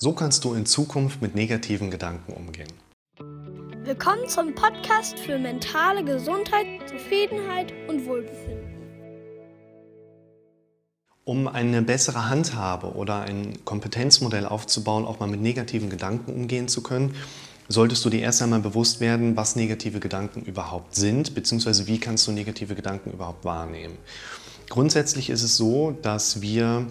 So kannst du in Zukunft mit negativen Gedanken umgehen. Willkommen zum Podcast für mentale Gesundheit, Zufriedenheit und Wohlbefinden. Um eine bessere Handhabe oder ein Kompetenzmodell aufzubauen, auch mal mit negativen Gedanken umgehen zu können, solltest du dir erst einmal bewusst werden, was negative Gedanken überhaupt sind, beziehungsweise wie kannst du negative Gedanken überhaupt wahrnehmen. Grundsätzlich ist es so, dass wir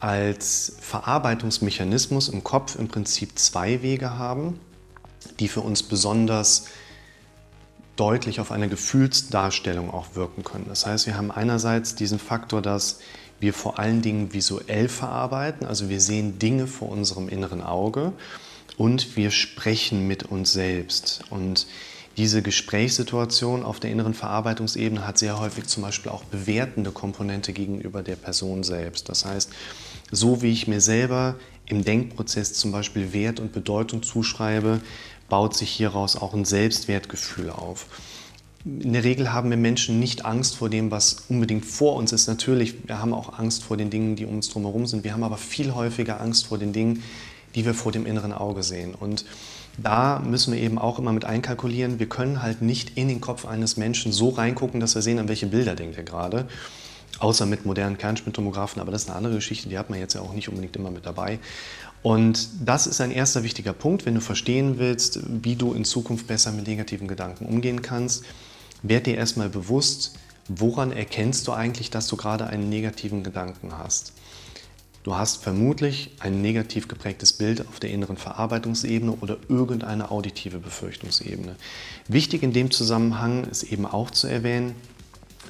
als Verarbeitungsmechanismus im Kopf im Prinzip zwei Wege haben, die für uns besonders deutlich auf eine Gefühlsdarstellung auch wirken können. Das heißt, wir haben einerseits diesen Faktor, dass wir vor allen Dingen visuell verarbeiten, also wir sehen Dinge vor unserem inneren Auge und wir sprechen mit uns selbst. Und diese Gesprächssituation auf der inneren Verarbeitungsebene hat sehr häufig zum Beispiel auch bewertende Komponente gegenüber der Person selbst. Das heißt, so wie ich mir selber im Denkprozess zum Beispiel Wert und Bedeutung zuschreibe, baut sich hieraus auch ein Selbstwertgefühl auf. In der Regel haben wir Menschen nicht Angst vor dem, was unbedingt vor uns ist. Natürlich, wir haben auch Angst vor den Dingen, die um uns drumherum sind. Wir haben aber viel häufiger Angst vor den Dingen, die wir vor dem inneren Auge sehen. Und da müssen wir eben auch immer mit einkalkulieren, wir können halt nicht in den Kopf eines Menschen so reingucken, dass wir sehen, an welche Bilder denkt er gerade. Außer mit modernen Kernspintomographen, aber das ist eine andere Geschichte, die hat man jetzt ja auch nicht unbedingt immer mit dabei. Und das ist ein erster wichtiger Punkt, wenn du verstehen willst, wie du in Zukunft besser mit negativen Gedanken umgehen kannst. Werd dir erstmal bewusst, woran erkennst du eigentlich, dass du gerade einen negativen Gedanken hast. Du hast vermutlich ein negativ geprägtes Bild auf der inneren Verarbeitungsebene oder irgendeine auditive Befürchtungsebene. Wichtig in dem Zusammenhang ist eben auch zu erwähnen,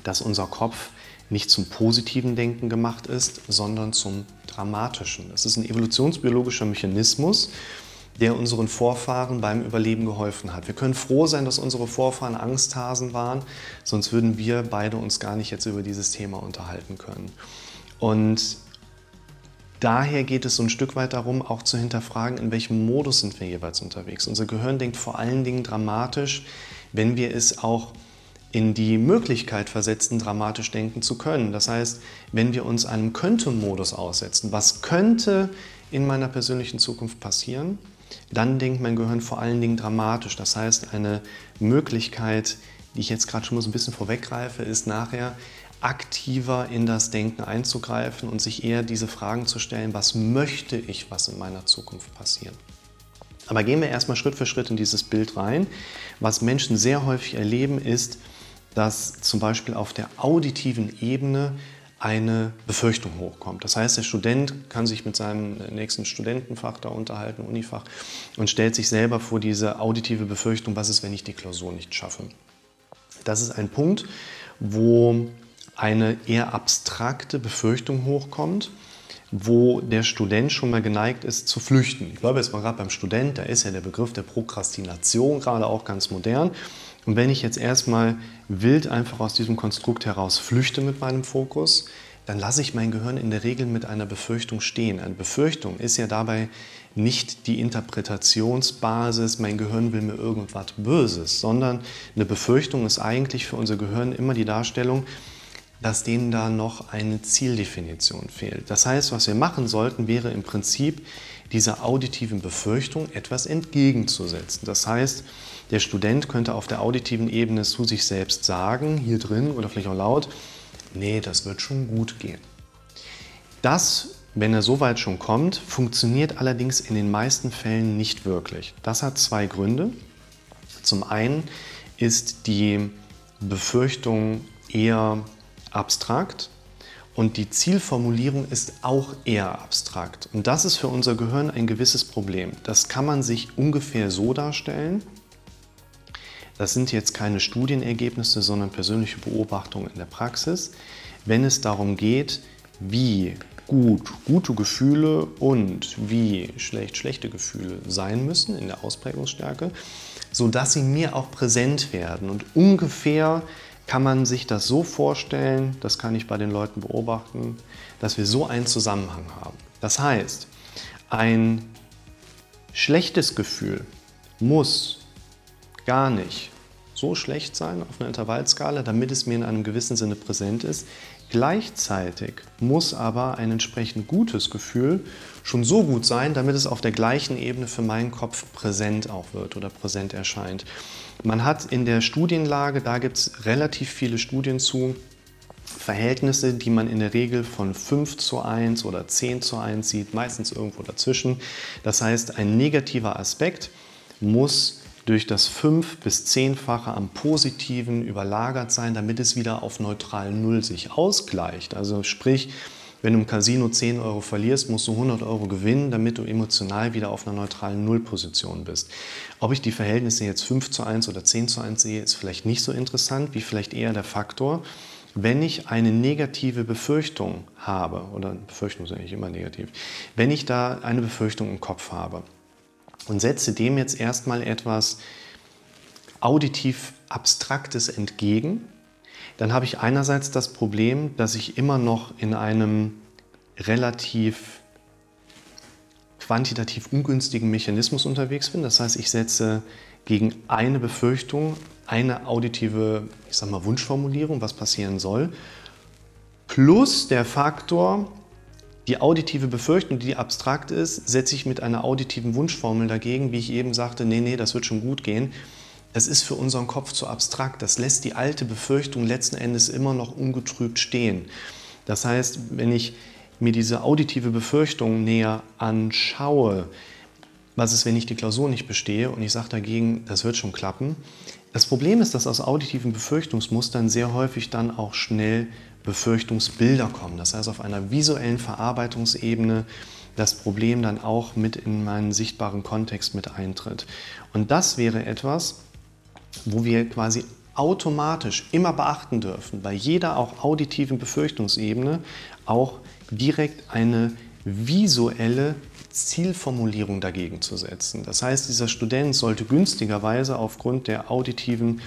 dass unser Kopf nicht zum positiven Denken gemacht ist, sondern zum dramatischen. Das ist ein evolutionsbiologischer Mechanismus, der unseren Vorfahren beim Überleben geholfen hat. Wir können froh sein, dass unsere Vorfahren Angsthasen waren, sonst würden wir beide uns gar nicht jetzt über dieses Thema unterhalten können. Und daher geht es so ein Stück weit darum, auch zu hinterfragen, in welchem Modus sind wir jeweils unterwegs. Unser Gehirn denkt vor allen Dingen dramatisch, wenn wir es auch in die Möglichkeit versetzen, dramatisch denken zu können. Das heißt, wenn wir uns einem Könnte-Modus aussetzen, was könnte in meiner persönlichen Zukunft passieren, dann denkt mein Gehirn vor allen Dingen dramatisch. Das heißt, eine Möglichkeit, die ich jetzt gerade schon mal so ein bisschen vorweggreife, ist nachher aktiver in das Denken einzugreifen und sich eher diese Fragen zu stellen, was möchte ich, was in meiner Zukunft passiert. Aber gehen wir erstmal Schritt für Schritt in dieses Bild rein. Was Menschen sehr häufig erleben, ist, dass zum Beispiel auf der auditiven Ebene eine Befürchtung hochkommt. Das heißt, der Student kann sich mit seinem nächsten Studentenfach da unterhalten, Unifach, und stellt sich selber vor diese auditive Befürchtung, was ist, wenn ich die Klausur nicht schaffe. Das ist ein Punkt, wo eine eher abstrakte Befürchtung hochkommt, wo der Student schon mal geneigt ist zu flüchten. Ich glaube jetzt mal gerade beim Student, da ist ja der Begriff der Prokrastination gerade auch ganz modern. Und wenn ich jetzt erstmal wild einfach aus diesem Konstrukt heraus flüchte mit meinem Fokus, dann lasse ich mein Gehirn in der Regel mit einer Befürchtung stehen. Eine Befürchtung ist ja dabei nicht die Interpretationsbasis, mein Gehirn will mir irgendwas Böses, sondern eine Befürchtung ist eigentlich für unser Gehirn immer die Darstellung, dass denen da noch eine Zieldefinition fehlt. Das heißt, was wir machen sollten, wäre im Prinzip dieser auditiven Befürchtung etwas entgegenzusetzen. Das heißt, der Student könnte auf der auditiven Ebene zu sich selbst sagen, hier drin oder vielleicht auch laut, nee, das wird schon gut gehen. Das, wenn er so weit schon kommt, funktioniert allerdings in den meisten Fällen nicht wirklich. Das hat zwei Gründe. Zum einen ist die Befürchtung eher abstrakt und die Zielformulierung ist auch eher abstrakt. Und das ist für unser Gehirn ein gewisses Problem. Das kann man sich ungefähr so darstellen. Das sind jetzt keine Studienergebnisse, sondern persönliche Beobachtungen in der Praxis. Wenn es darum geht, wie gut gute Gefühle und wie schlecht schlechte Gefühle sein müssen in der Ausprägungsstärke, sodass sie mir auch präsent werden und ungefähr kann man sich das so vorstellen, das kann ich bei den Leuten beobachten, dass wir so einen Zusammenhang haben. Das heißt, ein schlechtes Gefühl muss gar nicht so schlecht sein auf einer Intervallskala, damit es mir in einem gewissen Sinne präsent ist. Gleichzeitig muss aber ein entsprechend gutes Gefühl schon so gut sein, damit es auf der gleichen Ebene für meinen Kopf präsent auch wird oder präsent erscheint. Man hat in der Studienlage, da gibt es relativ viele Studien zu, Verhältnisse, die man in der Regel von 5 zu 1 oder 10 zu 1 sieht, meistens irgendwo dazwischen. Das heißt, ein negativer Aspekt muss durch das 5- bis 10-fache am Positiven überlagert sein, damit es wieder auf neutralen Null sich ausgleicht. Also sprich, wenn du im Casino 10 Euro verlierst, musst du 100 Euro gewinnen, damit du emotional wieder auf einer neutralen Nullposition bist. Ob ich die Verhältnisse jetzt 5 zu 1 oder 10 zu 1 sehe, ist vielleicht nicht so interessant, wie vielleicht eher der Faktor, wenn ich eine negative Befürchtung habe, oder Befürchtung ist eigentlich immer negativ, wenn ich da eine Befürchtung im Kopf habe und setze dem jetzt erstmal etwas auditiv Abstraktes entgegen, dann habe ich einerseits das Problem, dass ich immer noch in einem relativ quantitativ ungünstigen Mechanismus unterwegs bin. Das heißt, ich setze gegen eine Befürchtung eine auditive, ich sag mal, Wunschformulierung, was passieren soll, plus der Faktor, die auditive Befürchtung, die abstrakt ist, setze ich mit einer auditiven Wunschformel dagegen, wie ich eben sagte, nee, nee, das wird schon gut gehen. Das ist für unseren Kopf zu abstrakt. Das lässt die alte Befürchtung letzten Endes immer noch ungetrübt stehen. Das heißt, wenn ich mir diese auditive Befürchtung näher anschaue, was ist, wenn ich die Klausur nicht bestehe und ich sage dagegen, das wird schon klappen. Das Problem ist, dass aus auditiven Befürchtungsmustern sehr häufig dann auch schnell Befürchtungsbilder kommen. Das heißt, auf einer visuellen Verarbeitungsebene das Problem dann auch mit in meinen sichtbaren Kontext mit eintritt. Und das wäre etwas, wo wir quasi automatisch immer beachten dürfen, bei jeder auch auditiven Befürchtungsebene auch direkt eine visuelle Zielformulierung dagegen zu setzen. Das heißt, dieser Student sollte günstigerweise aufgrund der auditiven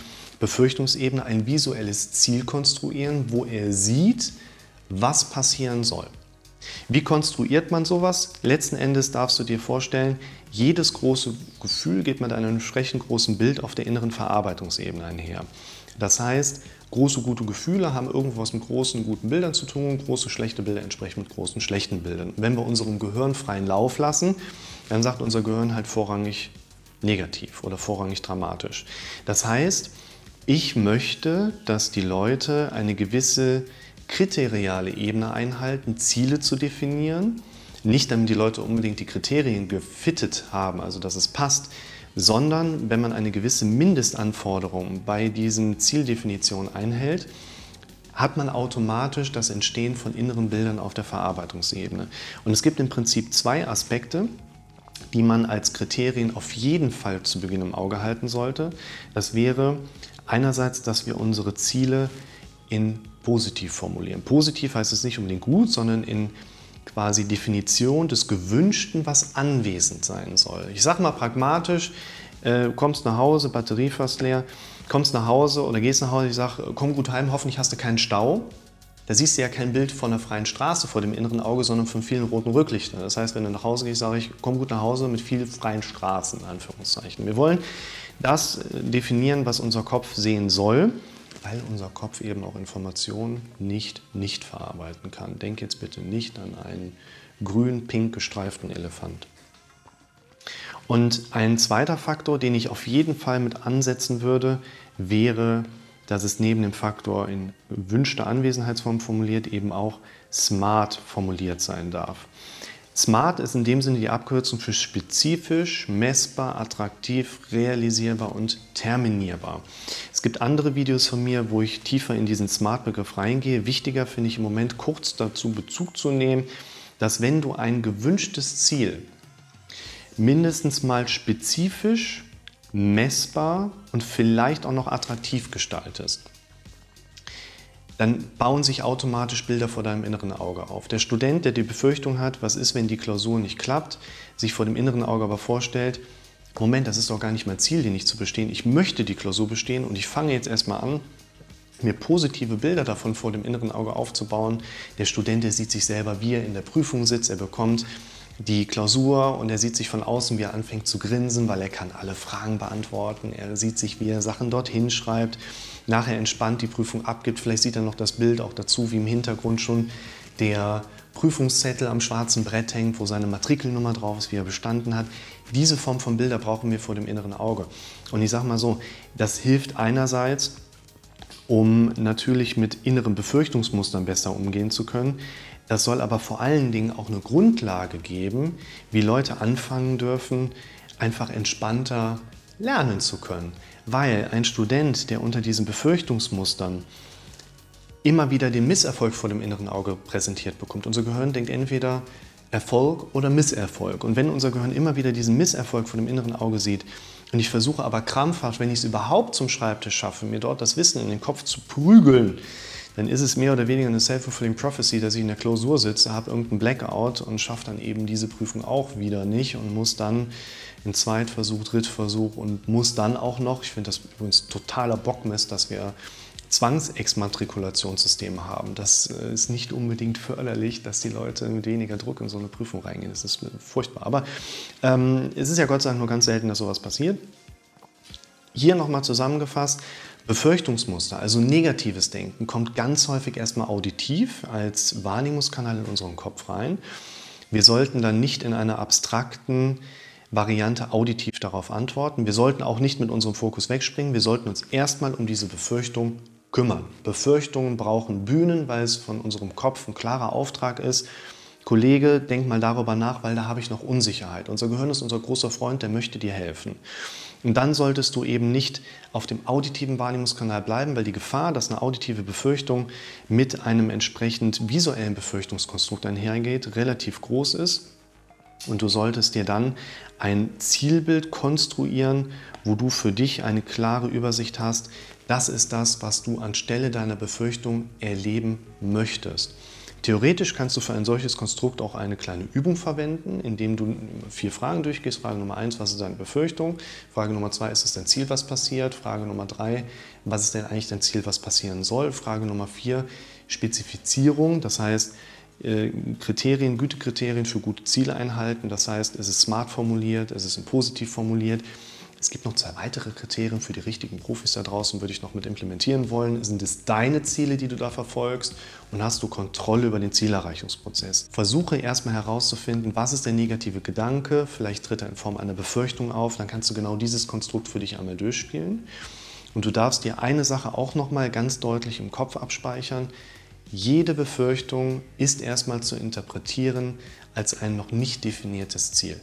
Befürchtungsebene ein visuelles Ziel konstruieren, wo er sieht, was passieren soll. Wie konstruiert man sowas? Letzten Endes darfst du dir vorstellen, jedes große Gefühl geht mit einem entsprechend großen Bild auf der inneren Verarbeitungsebene einher. Das heißt, große gute Gefühle haben irgendwas mit großen guten Bildern zu tun, große schlechte Bilder entsprechen mit großen schlechten Bildern. Wenn wir unserem Gehirn freien Lauf lassen, dann sagt unser Gehirn halt vorrangig negativ oder vorrangig dramatisch. Das heißt, ich möchte, dass die Leute eine gewisse kriteriale Ebene einhalten, Ziele zu definieren. Nicht damit die Leute unbedingt die Kriterien gefittet haben, also dass es passt, sondern wenn man eine gewisse Mindestanforderung bei diesen Zieldefinitionen einhält, hat man automatisch das Entstehen von inneren Bildern auf der Verarbeitungsebene. Und es gibt im Prinzip zwei Aspekte, die man als Kriterien auf jeden Fall zu Beginn im Auge halten sollte. Das wäre einerseits, dass wir unsere Ziele in positiv formulieren. Positiv heißt es nicht unbedingt gut, sondern in quasi Definition des Gewünschten, was anwesend sein soll. Ich sage mal pragmatisch, äh, kommst nach Hause, Batterie fast leer, kommst nach Hause oder gehst nach Hause, ich sage, komm gut heim, hoffentlich hast du keinen Stau. Da siehst du ja kein Bild von einer freien Straße vor dem inneren Auge, sondern von vielen roten Rücklichtern. Das heißt, wenn du nach Hause gehst, sage ich, komm gut nach Hause mit vielen freien Straßen, in Anführungszeichen. Wir wollen das äh, definieren, was unser Kopf sehen soll weil unser Kopf eben auch Informationen nicht nicht verarbeiten kann. Denk jetzt bitte nicht an einen grün-pink gestreiften Elefant. Und ein zweiter Faktor, den ich auf jeden Fall mit ansetzen würde, wäre, dass es neben dem Faktor in wünschter Anwesenheitsform formuliert eben auch smart formuliert sein darf. Smart ist in dem Sinne die Abkürzung für spezifisch, messbar, attraktiv, realisierbar und terminierbar. Es gibt andere Videos von mir, wo ich tiefer in diesen Smart-Begriff reingehe. Wichtiger finde ich im Moment kurz dazu Bezug zu nehmen, dass wenn du ein gewünschtes Ziel mindestens mal spezifisch, messbar und vielleicht auch noch attraktiv gestaltest, dann bauen sich automatisch Bilder vor deinem inneren Auge auf. Der Student, der die Befürchtung hat, was ist, wenn die Klausur nicht klappt, sich vor dem inneren Auge aber vorstellt, Moment, das ist doch gar nicht mein Ziel, den nicht zu bestehen. Ich möchte die Klausur bestehen und ich fange jetzt erstmal an, mir positive Bilder davon vor dem inneren Auge aufzubauen. Der Student, der sieht sich selber, wie er in der Prüfung sitzt, er bekommt die Klausur und er sieht sich von außen, wie er anfängt zu grinsen, weil er kann alle Fragen beantworten. Er sieht sich, wie er Sachen dorthin schreibt. Nachher entspannt die Prüfung abgibt. Vielleicht sieht er noch das Bild auch dazu, wie im Hintergrund schon der Prüfungszettel am schwarzen Brett hängt, wo seine Matrikelnummer drauf ist, wie er bestanden hat. Diese Form von Bilder brauchen wir vor dem inneren Auge. Und ich sage mal so, das hilft einerseits, um natürlich mit inneren Befürchtungsmustern besser umgehen zu können. Das soll aber vor allen Dingen auch eine Grundlage geben, wie Leute anfangen dürfen, einfach entspannter lernen zu können. Weil ein Student, der unter diesen Befürchtungsmustern immer wieder den Misserfolg vor dem inneren Auge präsentiert bekommt, unser Gehirn denkt entweder Erfolg oder Misserfolg. Und wenn unser Gehirn immer wieder diesen Misserfolg vor dem inneren Auge sieht, und ich versuche aber krampfhaft, wenn ich es überhaupt zum Schreibtisch schaffe, mir dort das Wissen in den Kopf zu prügeln, dann ist es mehr oder weniger eine self-fulfilling prophecy, dass ich in der Klausur sitze, habe irgendeinen Blackout und schaffe dann eben diese Prüfung auch wieder nicht und muss dann in Zweitversuch, Drittversuch und muss dann auch noch, ich finde das übrigens totaler Bockmist, dass wir Zwangsexmatrikulationssystem haben. Das äh, ist nicht unbedingt förderlich, dass die Leute mit weniger Druck in so eine Prüfung reingehen. Das ist furchtbar. Aber ähm, es ist ja Gott sei Dank nur ganz selten, dass sowas passiert. Hier nochmal zusammengefasst, Befürchtungsmuster, also negatives Denken, kommt ganz häufig erstmal auditiv als Wahrnehmungskanal in unseren Kopf rein. Wir sollten dann nicht in einer abstrakten Variante auditiv darauf antworten. Wir sollten auch nicht mit unserem Fokus wegspringen. Wir sollten uns erstmal um diese Befürchtung kümmern. Befürchtungen brauchen Bühnen, weil es von unserem Kopf ein klarer Auftrag ist. Kollege, denk mal darüber nach, weil da habe ich noch Unsicherheit. Unser Gehirn ist unser großer Freund, der möchte dir helfen. Und dann solltest du eben nicht auf dem auditiven Wahrnehmungskanal bleiben, weil die Gefahr, dass eine auditive Befürchtung mit einem entsprechend visuellen Befürchtungskonstrukt einhergeht, relativ groß ist. Und du solltest dir dann ein Zielbild konstruieren, wo du für dich eine klare Übersicht hast, das ist das, was du anstelle deiner Befürchtung erleben möchtest. Theoretisch kannst du für ein solches Konstrukt auch eine kleine Übung verwenden, indem du vier Fragen durchgehst. Frage Nummer eins, was ist deine Befürchtung? Frage Nummer zwei, ist es dein Ziel, was passiert? Frage Nummer drei, was ist denn eigentlich dein Ziel, was passieren soll? Frage Nummer vier, Spezifizierung, das heißt, äh, Kriterien, Gütekriterien für gute Ziele einhalten. Das heißt, es ist smart formuliert, es ist positiv formuliert. Es gibt noch zwei weitere Kriterien für die richtigen Profis da draußen, würde ich noch mit implementieren wollen. Sind es deine Ziele, die du da verfolgst und hast du Kontrolle über den Zielerreichungsprozess? Versuche erstmal herauszufinden, was ist der negative Gedanke, vielleicht tritt er in Form einer Befürchtung auf, dann kannst du genau dieses Konstrukt für dich einmal durchspielen. Und du darfst dir eine Sache auch nochmal ganz deutlich im Kopf abspeichern. Jede Befürchtung ist erstmal zu interpretieren als ein noch nicht definiertes Ziel.